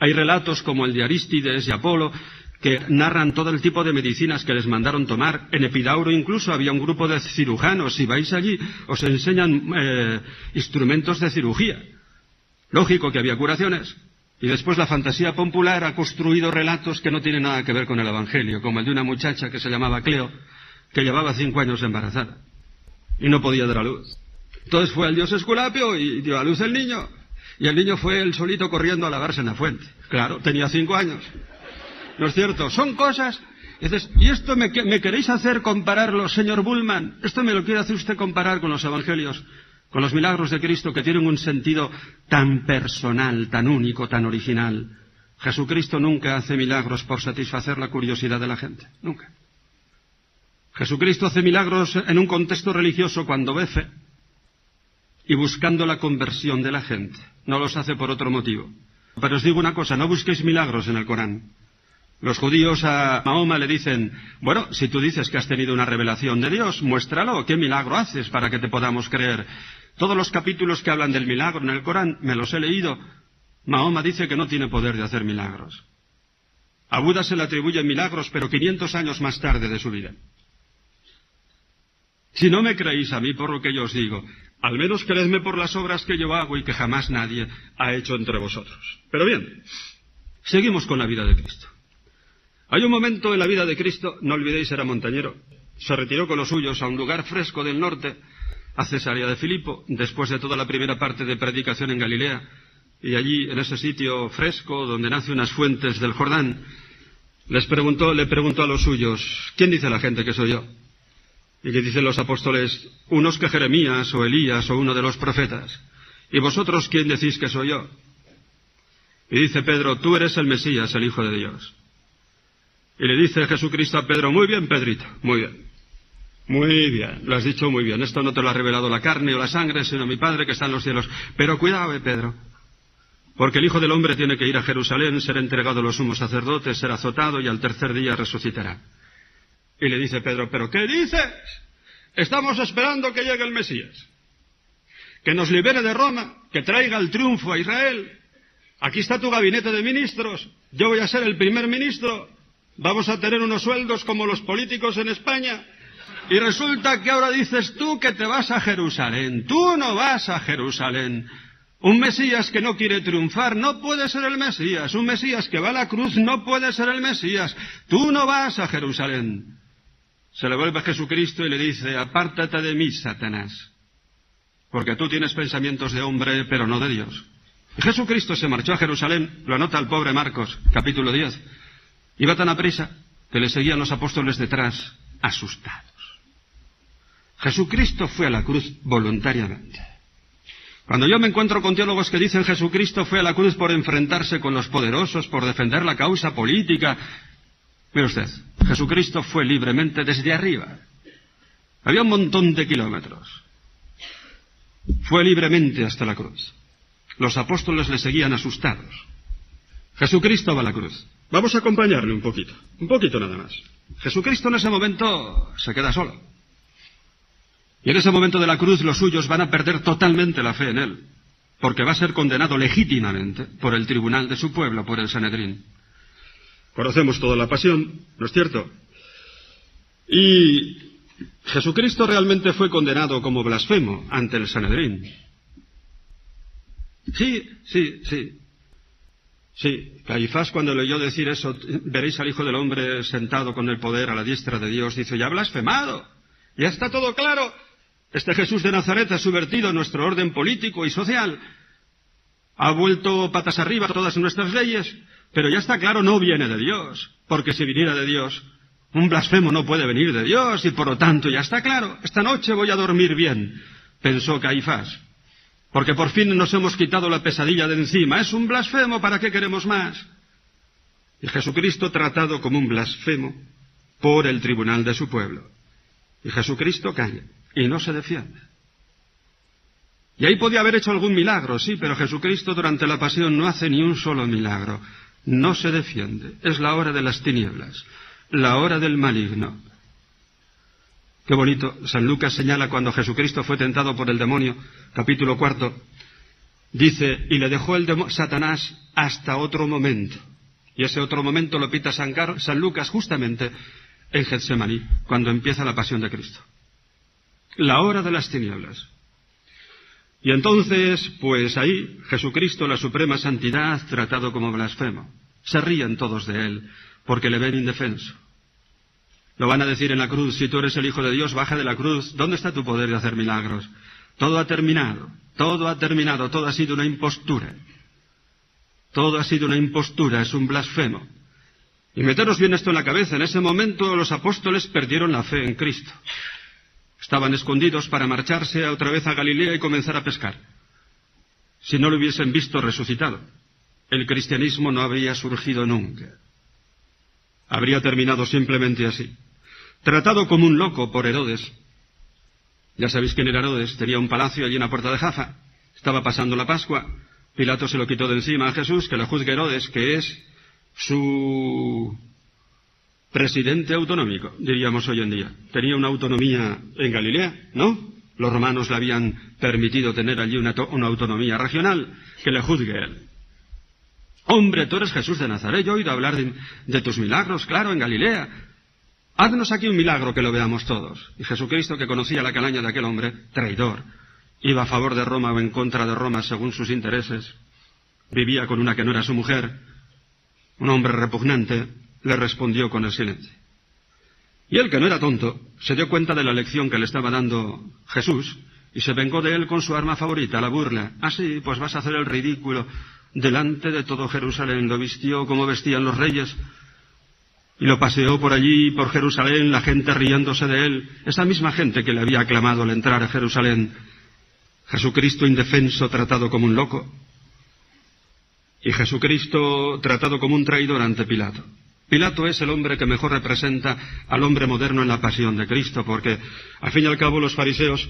Hay relatos como el de Arístides y Apolo que narran todo el tipo de medicinas que les mandaron tomar. En Epidauro incluso había un grupo de cirujanos. Si vais allí, os enseñan eh, instrumentos de cirugía. Lógico que había curaciones. Y después la fantasía popular ha construido relatos que no tienen nada que ver con el Evangelio, como el de una muchacha que se llamaba Cleo, que llevaba cinco años embarazada y no podía dar a luz. Entonces fue al dios Esculapio y dio a luz el niño. Y el niño fue el solito corriendo a lavarse en la fuente. Claro, tenía cinco años. ¿No es cierto? Son cosas. Y, dices, ¿y esto me, me, queréis hacer compararlo, señor Bullman? Esto me lo quiere hacer usted comparar con los evangelios, con los milagros de Cristo que tienen un sentido tan personal, tan único, tan original. Jesucristo nunca hace milagros por satisfacer la curiosidad de la gente. Nunca. Jesucristo hace milagros en un contexto religioso cuando ve fe y buscando la conversión de la gente. No los hace por otro motivo. Pero os digo una cosa, no busquéis milagros en el Corán. Los judíos a Mahoma le dicen, bueno, si tú dices que has tenido una revelación de Dios, muéstralo, ¿qué milagro haces para que te podamos creer? Todos los capítulos que hablan del milagro en el Corán, me los he leído. Mahoma dice que no tiene poder de hacer milagros. A Buda se le atribuyen milagros, pero 500 años más tarde de su vida. Si no me creéis a mí por lo que yo os digo, al menos creedme por las obras que yo hago y que jamás nadie ha hecho entre vosotros. Pero bien, seguimos con la vida de Cristo. Hay un momento en la vida de Cristo, no olvidéis, era montañero. Se retiró con los suyos a un lugar fresco del norte, a Cesarea de Filipo, después de toda la primera parte de predicación en Galilea, y allí, en ese sitio fresco, donde nace unas fuentes del Jordán, les preguntó, le preguntó a los suyos, ¿quién dice la gente que soy yo? Y le dicen los apóstoles, unos que Jeremías o Elías o uno de los profetas. ¿Y vosotros quién decís que soy yo? Y dice Pedro, tú eres el Mesías, el Hijo de Dios. Y le dice Jesucristo a Pedro, muy bien, Pedrito, muy bien. Muy bien, lo has dicho muy bien. Esto no te lo ha revelado la carne o la sangre, sino mi Padre que está en los cielos. Pero cuidado, eh, Pedro. Porque el Hijo del Hombre tiene que ir a Jerusalén, ser entregado a los sumos sacerdotes, ser azotado y al tercer día resucitará. Y le dice Pedro, ¿pero qué dices? Estamos esperando que llegue el Mesías. Que nos libere de Roma, que traiga el triunfo a Israel. Aquí está tu gabinete de ministros. Yo voy a ser el primer ministro. Vamos a tener unos sueldos como los políticos en España. Y resulta que ahora dices tú que te vas a Jerusalén. Tú no vas a Jerusalén. Un Mesías que no quiere triunfar no puede ser el Mesías. Un Mesías que va a la cruz no puede ser el Mesías. Tú no vas a Jerusalén. Se le vuelve a Jesucristo y le dice, apártate de mí, Satanás. Porque tú tienes pensamientos de hombre, pero no de Dios. Y Jesucristo se marchó a Jerusalén, lo anota el pobre Marcos, capítulo 10. Iba tan a prisa que le seguían los apóstoles detrás, asustados. Jesucristo fue a la cruz voluntariamente. Cuando yo me encuentro con teólogos que dicen Jesucristo fue a la cruz por enfrentarse con los poderosos, por defender la causa política, mire usted, Jesucristo fue libremente desde arriba. Había un montón de kilómetros. Fue libremente hasta la cruz. Los apóstoles le seguían asustados. Jesucristo va a la cruz. Vamos a acompañarle un poquito, un poquito nada más. Jesucristo en ese momento se queda solo. Y en ese momento de la cruz los suyos van a perder totalmente la fe en él, porque va a ser condenado legítimamente por el tribunal de su pueblo, por el Sanedrín. Conocemos toda la pasión, ¿no es cierto? Y Jesucristo realmente fue condenado como blasfemo ante el Sanedrín. Sí, sí, sí. Sí, Caifás cuando le oyó decir eso, veréis al Hijo del Hombre sentado con el poder a la diestra de Dios, dice, ya blasfemado, ya está todo claro, este Jesús de Nazaret ha subvertido nuestro orden político y social. Ha vuelto patas arriba todas nuestras leyes, pero ya está claro, no viene de Dios, porque si viniera de Dios, un blasfemo no puede venir de Dios y por lo tanto ya está claro, esta noche voy a dormir bien, pensó Caifás, porque por fin nos hemos quitado la pesadilla de encima. Es un blasfemo, ¿para qué queremos más? Y Jesucristo tratado como un blasfemo por el tribunal de su pueblo. Y Jesucristo calla y no se defiende. Y ahí podía haber hecho algún milagro, sí, pero Jesucristo durante la pasión no hace ni un solo milagro. No se defiende. Es la hora de las tinieblas, la hora del maligno. Qué bonito. San Lucas señala cuando Jesucristo fue tentado por el demonio, capítulo cuarto, dice, y le dejó el Satanás hasta otro momento. Y ese otro momento lo pita San, San Lucas justamente en Getsemaní, cuando empieza la pasión de Cristo la hora de las tinieblas. Y entonces, pues ahí, Jesucristo, la suprema santidad, tratado como blasfemo. Se ríen todos de él, porque le ven indefenso. Lo van a decir en la cruz, si tú eres el Hijo de Dios, baja de la cruz. ¿Dónde está tu poder de hacer milagros? Todo ha terminado, todo ha terminado, todo ha sido una impostura. Todo ha sido una impostura, es un blasfemo. Y meteros bien esto en la cabeza, en ese momento los apóstoles perdieron la fe en Cristo. Estaban escondidos para marcharse otra vez a Galilea y comenzar a pescar. Si no lo hubiesen visto resucitado, el cristianismo no habría surgido nunca. Habría terminado simplemente así. Tratado como un loco por Herodes. Ya sabéis quién era Herodes. Tenía un palacio allí en la puerta de Jafa. Estaba pasando la Pascua. Pilato se lo quitó de encima a Jesús, que le juzgue Herodes, que es su presidente autonómico, diríamos hoy en día. Tenía una autonomía en Galilea, ¿no? Los romanos le habían permitido tener allí una, autonomía regional, que le juzgue él. Hombre, tú eres Jesús de Nazaret, yo he oído hablar de tus milagros, claro, en Galilea. Haznos aquí un milagro que lo veamos todos. Y Jesucristo, que conocía la calaña de aquel hombre, traidor, iba a favor de Roma o en contra de Roma según sus intereses, vivía con una que no era su mujer, un hombre repugnante, le respondió con el silencio. Y él, que no era tonto, se dio cuenta de la lección que le estaba dando Jesús y se vengó de él con su arma favorita, la burla. Así, pues vas a hacer el ridículo delante de todo Jerusalén. Lo vistió como vestían los reyes y lo paseó por allí, por Jerusalén, la gente riéndose de él, esa misma gente que le había aclamado al entrar a Jerusalén. Jesucristo indefenso, tratado como un loco, y Jesucristo tratado como un traidor ante Pilato. Pilato es el hombre que mejor representa al hombre moderno en la pasión de Cristo, porque al fin y al cabo los fariseos,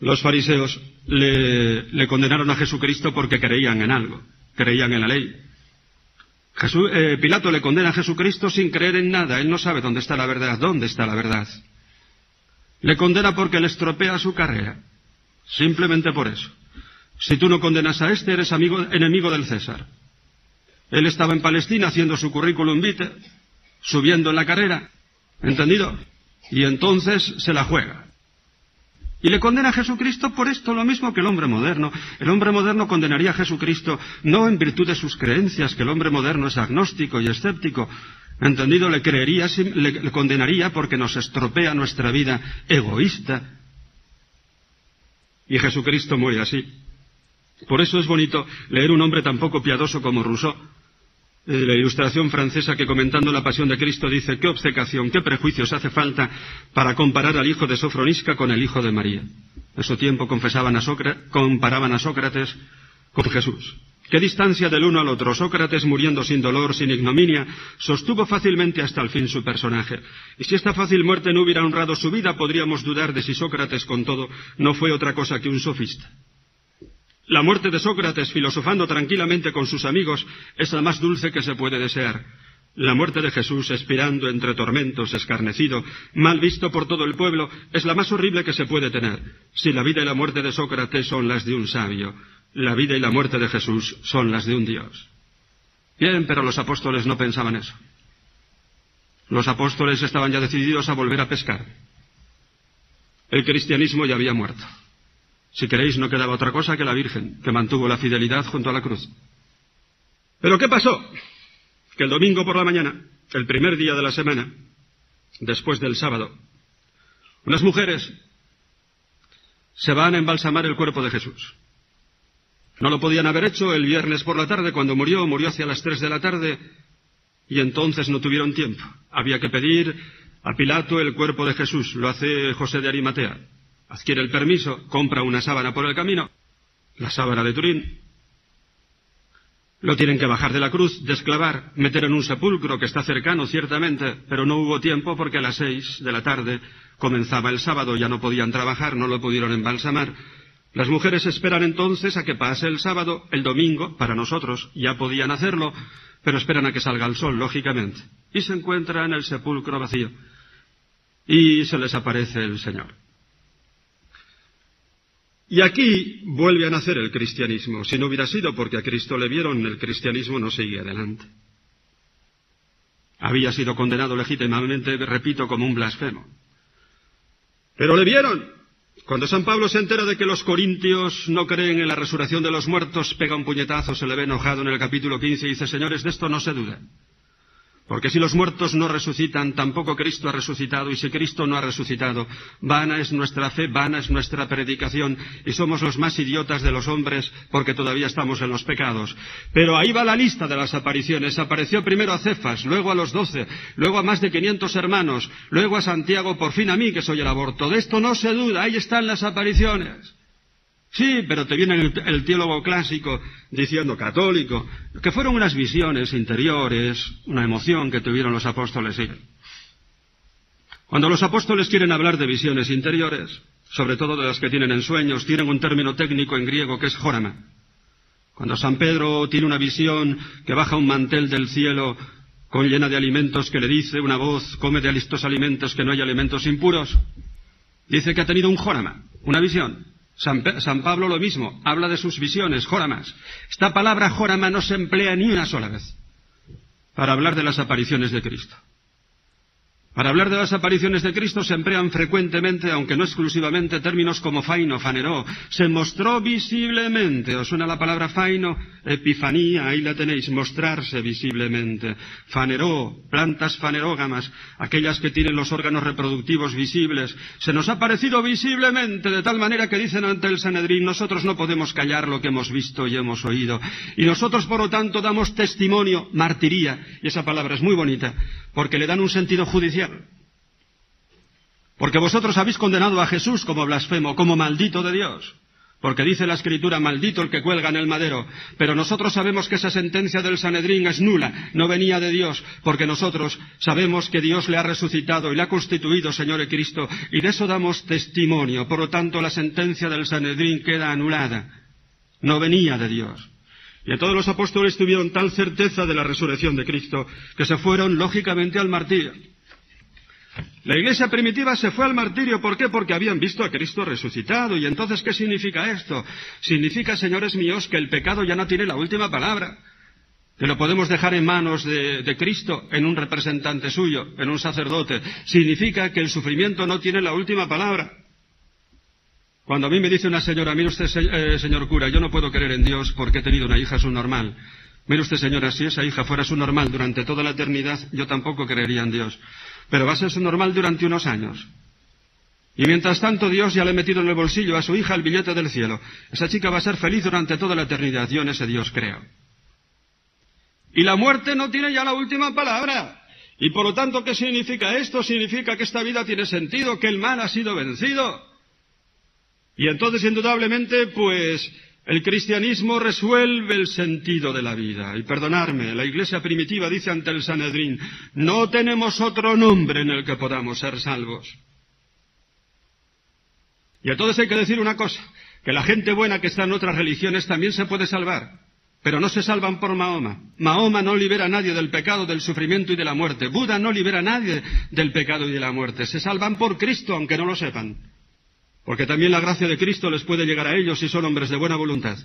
los fariseos le, condenaron a Jesucristo porque creían en algo, creían en la ley. Eh, Pilato le condena a Jesucristo sin creer en nada, él no sabe dónde está la verdad, dónde está la verdad. Le condena porque le estropea su carrera, simplemente por eso. Si tú no condenas a este, eres amigo, enemigo del César. Él estaba en Palestina haciendo su currículum vitae, subiendo en la carrera, ¿entendido? Y entonces se la juega. Y le condena a Jesucristo por esto, lo mismo que el hombre moderno. El hombre moderno condenaría a Jesucristo no en virtud de sus creencias, que el hombre moderno es agnóstico y escéptico. ¿Entendido? Le creería, le condenaría porque nos estropea nuestra vida egoísta. Y Jesucristo muere así. Por eso es bonito leer un hombre tan poco piadoso como Rousseau, la ilustración francesa que comentando la pasión de Cristo dice qué obcecación, qué prejuicios hace falta para comparar al hijo de Sofronisca con el hijo de María. En su tiempo confesaban a comparaban a Sócrates con Jesús. ¿Qué distancia del uno al otro? Sócrates, muriendo sin dolor, sin ignominia, sostuvo fácilmente hasta el fin su personaje. Y si esta fácil muerte no hubiera honrado su vida, podríamos dudar de si Sócrates, con todo, no fue otra cosa que un sofista. La muerte de Sócrates, filosofando tranquilamente con sus amigos, es la más dulce que se puede desear. La muerte de Jesús, expirando entre tormentos, escarnecido, mal visto por todo el pueblo, es la más horrible que se puede tener. Si la vida y la muerte de Sócrates son las de un sabio, la vida y la muerte de Jesús son las de un Dios. Bien, pero los apóstoles no pensaban eso. Los apóstoles estaban ya decididos a volver a pescar. El cristianismo ya había muerto. Si queréis, no quedaba otra cosa que la Virgen, que mantuvo la fidelidad junto a la cruz. Pero ¿qué pasó? Que el domingo por la mañana, el primer día de la semana, después del sábado, unas mujeres se van a embalsamar el cuerpo de Jesús. No lo podían haber hecho el viernes por la tarde, cuando murió, murió hacia las tres de la tarde, y entonces no tuvieron tiempo. Había que pedir a Pilato el cuerpo de Jesús. Lo hace José de Arimatea adquiere el permiso, compra una sábana por el camino, la sábana de Turín, lo tienen que bajar de la cruz, desclavar, meter en un sepulcro que está cercano, ciertamente, pero no hubo tiempo porque a las seis de la tarde comenzaba el sábado, ya no podían trabajar, no lo pudieron embalsamar. Las mujeres esperan entonces a que pase el sábado, el domingo, para nosotros ya podían hacerlo, pero esperan a que salga el sol, lógicamente. Y se encuentran en el sepulcro vacío. Y se les aparece el Señor. Y aquí vuelve a nacer el cristianismo. Si no hubiera sido porque a Cristo le vieron, el cristianismo no seguía adelante. Había sido condenado legítimamente, repito, como un blasfemo. Pero le vieron. Cuando San Pablo se entera de que los corintios no creen en la resurrección de los muertos, pega un puñetazo, se le ve enojado en el capítulo 15 y dice, señores, de esto no se duda. Porque si los muertos no resucitan, tampoco Cristo ha resucitado, y si Cristo no ha resucitado, vana es nuestra fe, vana es nuestra predicación, y somos los más idiotas de los hombres porque todavía estamos en los pecados. Pero ahí va la lista de las apariciones. Apareció primero a Cefas, luego a los doce, luego a más de quinientos hermanos, luego a Santiago, por fin a mí que soy el aborto. De esto no se duda, ahí están las apariciones. Sí, pero te viene el, teólogo clásico diciendo católico, que fueron unas visiones interiores, una emoción que tuvieron los apóstoles. Cuando los apóstoles quieren hablar de visiones interiores, sobre todo de las que tienen en sueños, tienen un término técnico en griego que es jorama. Cuando San Pedro tiene una visión que baja un mantel del cielo con llena de alimentos que le dice una voz, come de estos alimentos que no hay alimentos impuros, dice que ha tenido un jorama, una visión. San, Pablo lo mismo, habla de sus visiones, joramas. Esta palabra jorama no se emplea ni una sola vez para hablar de las apariciones de Cristo. Para hablar de las apariciones de Cristo se emplean frecuentemente, aunque no exclusivamente, términos como faino, faneró. Se mostró visiblemente. ¿Os suena la palabra faino? Epifanía, ahí la tenéis, mostrarse visiblemente. Faneró, plantas fanerógamas, aquellas que tienen los órganos reproductivos visibles. Se nos ha parecido visiblemente, de tal manera que dicen ante el Sanedrín, nosotros no podemos callar lo que hemos visto y hemos oído. Y nosotros, por lo tanto, damos testimonio, martiría, y esa palabra es muy bonita, porque le dan un sentido judicial. Porque vosotros habéis condenado a Jesús como blasfemo, como maldito de Dios. porque dice la escritura, maldito el que cuelga en el madero. Pero nosotros sabemos que esa sentencia del Sanedrín es nula, no venía de Dios, porque nosotros sabemos que Dios le ha resucitado y le ha constituido Señor y Cristo, y de eso damos testimonio. Por lo tanto, la sentencia del Sanedrín queda anulada. No venía de Dios. Y todos los apóstoles tuvieron tal certeza de la resurrección de Cristo que se fueron lógicamente al martirio. La iglesia primitiva se fue al martirio. ¿Por qué? Porque habían visto a Cristo resucitado. ¿Y entonces qué significa esto? Significa, señores míos, que el pecado ya no tiene la última palabra. Que lo podemos dejar en manos de, Cristo, en un representante suyo, en un sacerdote. Significa que el sufrimiento no tiene la última palabra. Cuando a mí me dice una señora, mire usted, eh, señor cura, yo no puedo creer en Dios porque he tenido una hija subnormal. Mire usted, señora, si esa hija fuera subnormal durante toda la eternidad, yo tampoco creería en Dios pero va a ser normal durante unos años. Y mientras tanto Dios ya le ha metido en el bolsillo a su hija el billete del cielo. Esa chica va a ser feliz durante toda la eternidad. Yo en ese Dios creo. Y la muerte no tiene ya la última palabra. Y por lo tanto, ¿qué significa esto? Significa que esta vida tiene sentido, que el mal ha sido vencido. Y entonces, indudablemente, pues, el cristianismo resuelve el sentido de la vida. Y perdonarme, la iglesia primitiva dice ante el Sanedrín, no tenemos otro nombre en el que podamos ser salvos. Y entonces hay que decir una cosa, que la gente buena que está en otras religiones también se puede salvar, pero no se salvan por Mahoma. Mahoma no libera a nadie del pecado, del sufrimiento y de la muerte. Buda no libera a nadie del pecado y de la muerte. Se salvan por Cristo, aunque no lo sepan. Porque también la gracia de Cristo les puede llegar a ellos si son hombres de buena voluntad.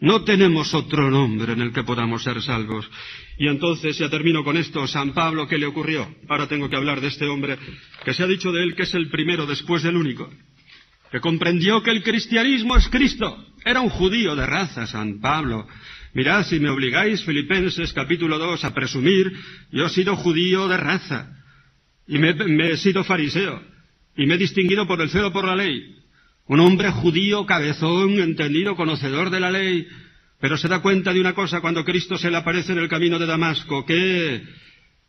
No tenemos otro nombre en el que podamos ser salvos. Y entonces, ya termino con esto, San Pablo, ¿qué le ocurrió? Ahora tengo que hablar de este hombre que se ha dicho de él que es el primero después del único, que comprendió que el cristianismo es Cristo. Era un judío de raza, San Pablo. Mirad, si me obligáis, Filipenses capítulo 2, a presumir, yo he sido judío de raza y me, me he sido fariseo y me he distinguido por el celo por la ley. Un hombre judío, cabezón, entendido, conocedor de la ley, pero se da cuenta de una cosa cuando Cristo se le aparece en el camino de Damasco, que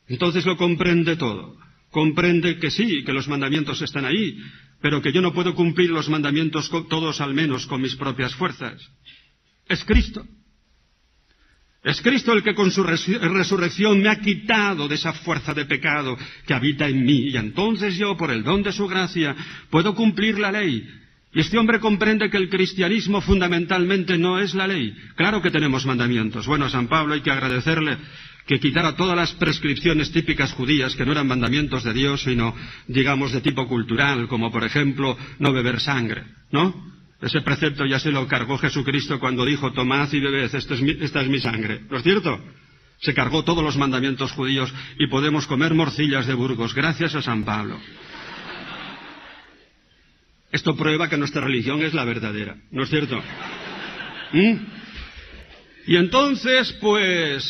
entonces lo comprende todo. Comprende que sí, que los mandamientos están ahí, pero que yo no puedo cumplir los mandamientos todos al menos con mis propias fuerzas. Es Cristo. Es Cristo el que con su resurrección me ha quitado de esa fuerza de pecado que habita en mí. Y entonces yo, por el don de su gracia, puedo cumplir la ley. Y este hombre comprende que el cristianismo fundamentalmente no es la ley. Claro que tenemos mandamientos. Bueno, a San Pablo hay que agradecerle que quitara todas las prescripciones típicas judías que no eran mandamientos de Dios, sino, digamos, de tipo cultural, como por ejemplo no beber sangre, ¿no? Ese precepto ya se lo cargó Jesucristo cuando dijo, tomad y bebed, esta es, mi, esta es mi sangre. ¿No es cierto? Se cargó todos los mandamientos judíos y podemos comer morcillas de Burgos gracias a San Pablo. Esto prueba que nuestra religión es la verdadera, ¿no es cierto? ¿Mm? Y entonces, pues,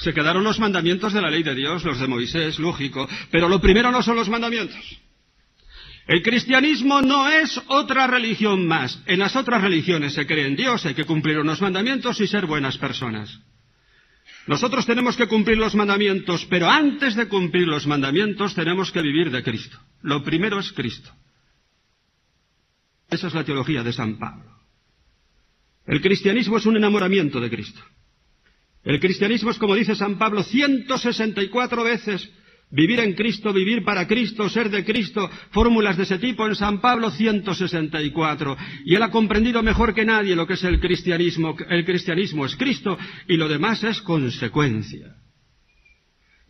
se quedaron los mandamientos de la ley de Dios, los de Moisés, lógico, pero lo primero no son los mandamientos. El cristianismo no es otra religión más. En las otras religiones se cree en Dios, hay que cumplir unos mandamientos y ser buenas personas. Nosotros tenemos que cumplir los mandamientos, pero antes de cumplir los mandamientos tenemos que vivir de Cristo. Lo primero es Cristo. Esa es la teología de San Pablo. El cristianismo es un enamoramiento de Cristo. El cristianismo es, como dice San Pablo, 164 veces Vivir en Cristo, vivir para Cristo, ser de Cristo, fórmulas de ese tipo en San Pablo 164. Y él ha comprendido mejor que nadie lo que es el cristianismo. El cristianismo es Cristo y lo demás es consecuencia.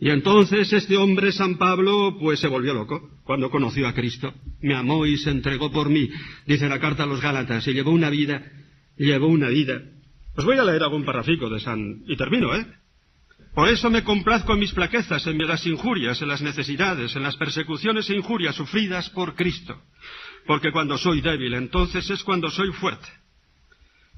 Y entonces este hombre, San Pablo, pues se volvió loco cuando conoció a Cristo. Me amó y se entregó por mí, dice la carta a los Gálatas, y llevó una vida, llevó una vida. Os voy a leer algún parrafico de San... y termino, ¿eh? Por eso me complazco en mis plaquezas, en las injurias, en las necesidades, en las persecuciones e injurias sufridas por Cristo. Porque cuando soy débil, entonces es cuando soy fuerte.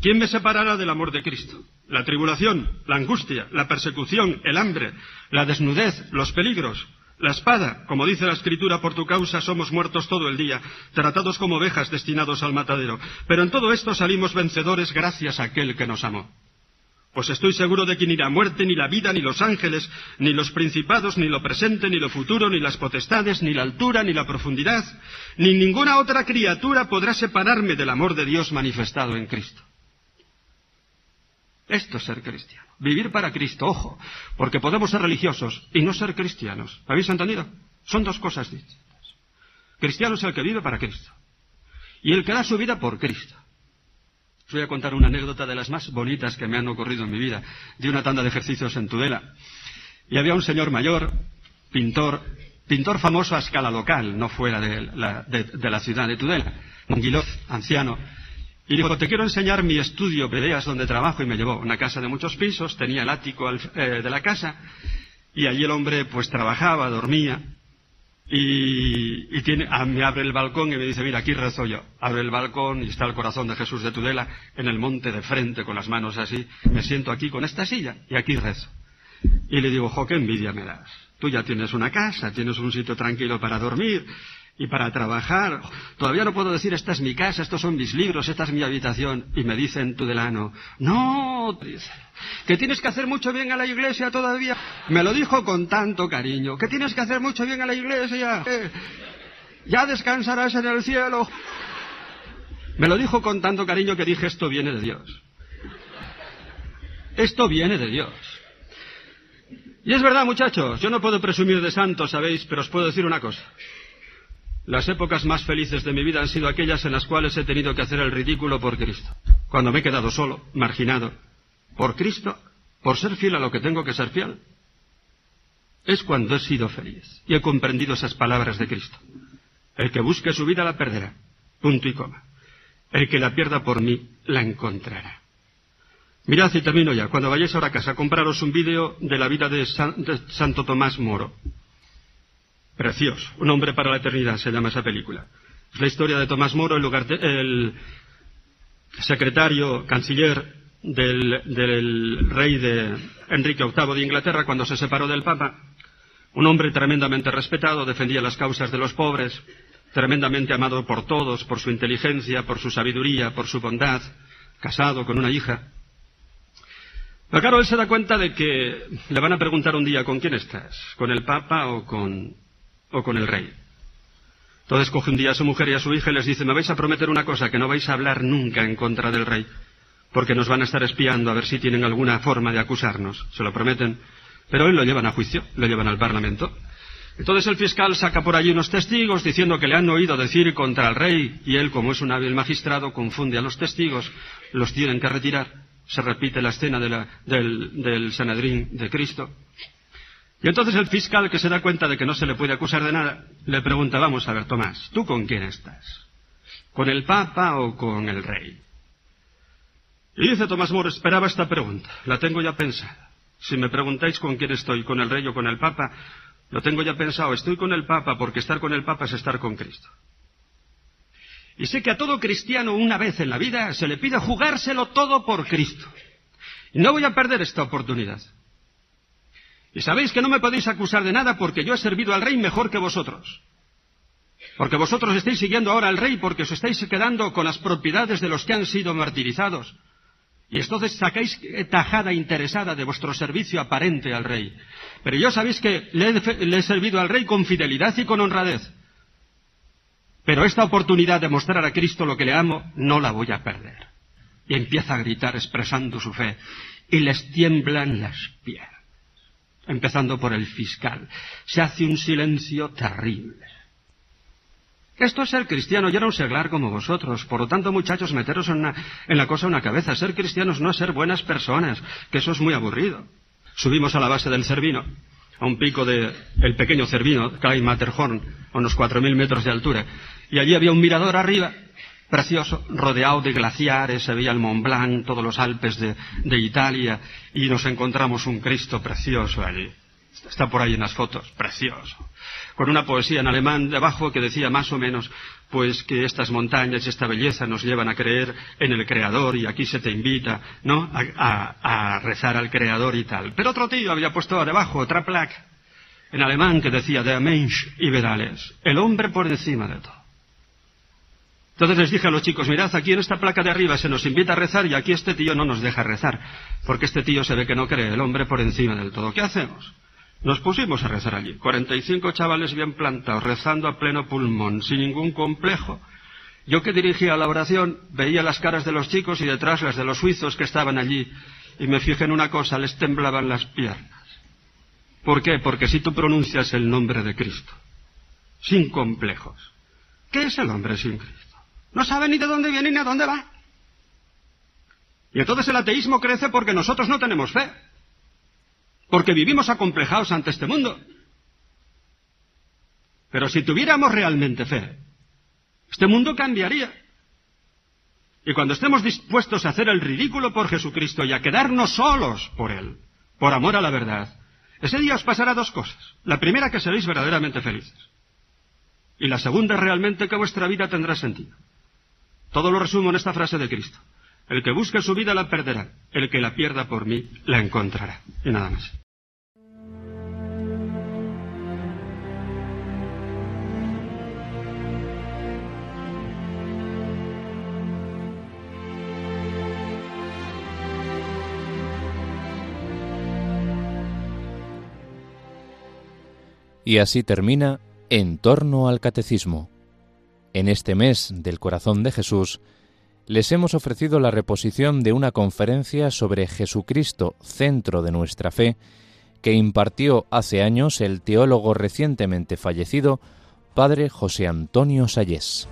¿Quién me separará del amor de Cristo? La tribulación, la angustia, la persecución, el hambre, la desnudez, los peligros, la espada, como dice la Escritura, por tu causa somos muertos todo el día, tratados como ovejas destinados al matadero. Pero en todo esto salimos vencedores gracias a aquel que nos amó. Pues estoy seguro de que ni la muerte, ni la vida, ni los ángeles, ni los principados, ni lo presente, ni lo futuro, ni las potestades, ni la altura, ni la profundidad, ni ninguna otra criatura podrá separarme del amor de Dios manifestado en Cristo. Esto es ser cristiano. Vivir para Cristo, ojo, porque podemos ser religiosos y no ser cristianos. ¿Habéis entendido? Son dos cosas distintas. Cristiano es el que vive para Cristo y el que da su vida por Cristo. Os voy a contar una anécdota de las más bonitas que me han ocurrido en mi vida, de una tanda de ejercicios en Tudela. Y había un señor mayor, pintor, pintor famoso a escala local, no fuera de la, ciudad de Tudela, un guiloz anciano, y dijo, te quiero enseñar mi estudio, veas donde trabajo, y me llevó una casa de muchos pisos, tenía el ático eh, de la casa, y allí el hombre pues trabajaba, dormía, y, tiene, ah, me abre el balcón y me dice, mira, aquí rezo yo. Abre el balcón y está el corazón de Jesús de Tudela en el monte de frente con las manos así. Me siento aquí con esta silla y aquí rezo. Y le digo, jo, qué envidia me das. Tú ya tienes una casa, tienes un sitio tranquilo para dormir, y para trabajar. Todavía no puedo decir, esta es mi casa, estos son mis libros, esta es mi habitación. Y me dicen Tudelano, no, que tienes que hacer mucho bien a la iglesia todavía. Me lo dijo con tanto cariño, que tienes que hacer mucho bien a la iglesia. Eh, ya descansarás en el cielo. Me lo dijo con tanto cariño que dije, esto viene de Dios. Esto viene de Dios. Y es verdad, muchachos, yo no puedo presumir de santo, ¿sabéis? Pero os puedo decir una cosa. Las épocas más felices de mi vida han sido aquellas en las cuales he tenido que hacer el ridículo por Cristo. Cuando me he quedado solo, marginado. Por Cristo, por ser fiel a lo que tengo que ser fiel. Es cuando he sido feliz y he comprendido esas palabras de Cristo. El que busque su vida la perderá. Punto y coma. El que la pierda por mí la encontrará. Mirad y termino ya. Cuando vayáis ahora a casa, compraros un vídeo de la vida de, de Santo Tomás Moro. Precioso. Un hombre para la eternidad se llama esa película. Es la historia de Tomás Moro, el, secretario, canciller del, del, rey de Enrique VIII de Inglaterra cuando se separó del Papa. Un hombre tremendamente respetado, defendía las causas de los pobres, tremendamente amado por todos, por su inteligencia, por su sabiduría, por su bondad, casado con una hija. Pero claro, él se da cuenta de que le van a preguntar un día, ¿con quién estás? ¿Con el Papa o con o con el rey. Entonces coge un día a su mujer y a su hija y les dice, me vais a prometer una cosa, que no vais a hablar nunca en contra del rey, porque nos van a estar espiando a ver si tienen alguna forma de acusarnos. Se lo prometen. Pero hoy lo llevan a juicio, lo llevan al Parlamento. Entonces el fiscal saca por allí unos testigos diciendo que le han oído decir contra el rey y él, como es un hábil magistrado, confunde a los testigos, los tienen que retirar. Se repite la escena del, del Sanedrín de Cristo. Y entonces el fiscal, que se da cuenta de que no se le puede acusar de nada, le pregunta, vamos a ver, Tomás, ¿tú con quién estás? ¿Con el Papa o con el Rey? Y dice Tomás Moro, esperaba esta pregunta, la tengo ya pensada. Si me preguntáis con quién estoy, con el Rey o con el Papa, lo tengo ya pensado, estoy con el Papa porque estar con el Papa es estar con Cristo. Y sé que a todo cristiano una vez en la vida se le pide jugárselo todo por Cristo. Y no voy a perder esta oportunidad. Y sabéis que no me podéis acusar de nada porque yo he servido al rey mejor que vosotros. Porque vosotros estáis siguiendo ahora al rey porque os estáis quedando con las propiedades de los que han sido martirizados. Y entonces sacáis tajada interesada de vuestro servicio aparente al rey. Pero yo sabéis que le he, le he servido al rey con fidelidad y con honradez. Pero esta oportunidad de mostrar a Cristo lo que le amo, no la voy a perder. Y empieza a gritar expresando su fe. Y les tiemblan las piernas empezando por el fiscal. Se hace un silencio terrible. Esto es ser cristiano, yo era un seglar como vosotros. Por lo tanto, muchachos, meteros en, la cosa una cabeza. Ser cristianos no es ser buenas personas, que eso es muy aburrido. Subimos a la base del Cervino, a un pico del el pequeño Cervino, Kai Matterhorn, a unos cuatro mil metros de altura. Y allí había un mirador arriba, precioso, rodeado de glaciares, se veía el Mont Blanc, todos los Alpes de, Italia, y nos encontramos un Cristo precioso allí. Está por ahí en las fotos, precioso. Con una poesía en alemán debajo que decía más o menos, pues que estas montañas y esta belleza nos llevan a creer en el Creador y aquí se te invita, ¿no? A, rezar al Creador y tal. Pero otro tío había puesto debajo otra placa en alemán que decía Der Mensch über alles, el hombre por encima de todo. Entonces les dije a los chicos, mirad, aquí en esta placa de arriba se nos invita a rezar y aquí este tío no nos deja rezar, porque este tío se ve que no cree el hombre por encima del todo. ¿Qué hacemos? Nos pusimos a rezar allí, 45 chavales bien plantados, rezando a pleno pulmón, sin ningún complejo. Yo que dirigía la oración veía las caras de los chicos y detrás las de los suizos que estaban allí, y me fijé en una cosa, les temblaban las piernas. ¿Por qué? Porque si tú pronuncias el nombre de Cristo, sin complejos, ¿qué es el hombre sin Cristo? No sabe ni de dónde viene ni a dónde va. Y entonces el ateísmo crece porque nosotros no tenemos fe. Porque vivimos acomplejados ante este mundo. Pero si tuviéramos realmente fe, este mundo cambiaría. Y cuando estemos dispuestos a hacer el ridículo por Jesucristo y a quedarnos solos por Él, por amor a la verdad, ese día os pasará dos cosas. La primera, que seréis verdaderamente felices. Y la segunda, realmente que vuestra vida tendrá sentido. Todo lo resumo en esta frase de Cristo. El que busque su vida la perderá. El que la pierda por mí la encontrará. Y nada más. Y así termina En torno al Catecismo en este mes del corazón de Jesús, les hemos ofrecido la reposición de una conferencia sobre Jesucristo, centro de nuestra fe, que impartió hace años el teólogo recientemente fallecido, Padre José Antonio Sayés.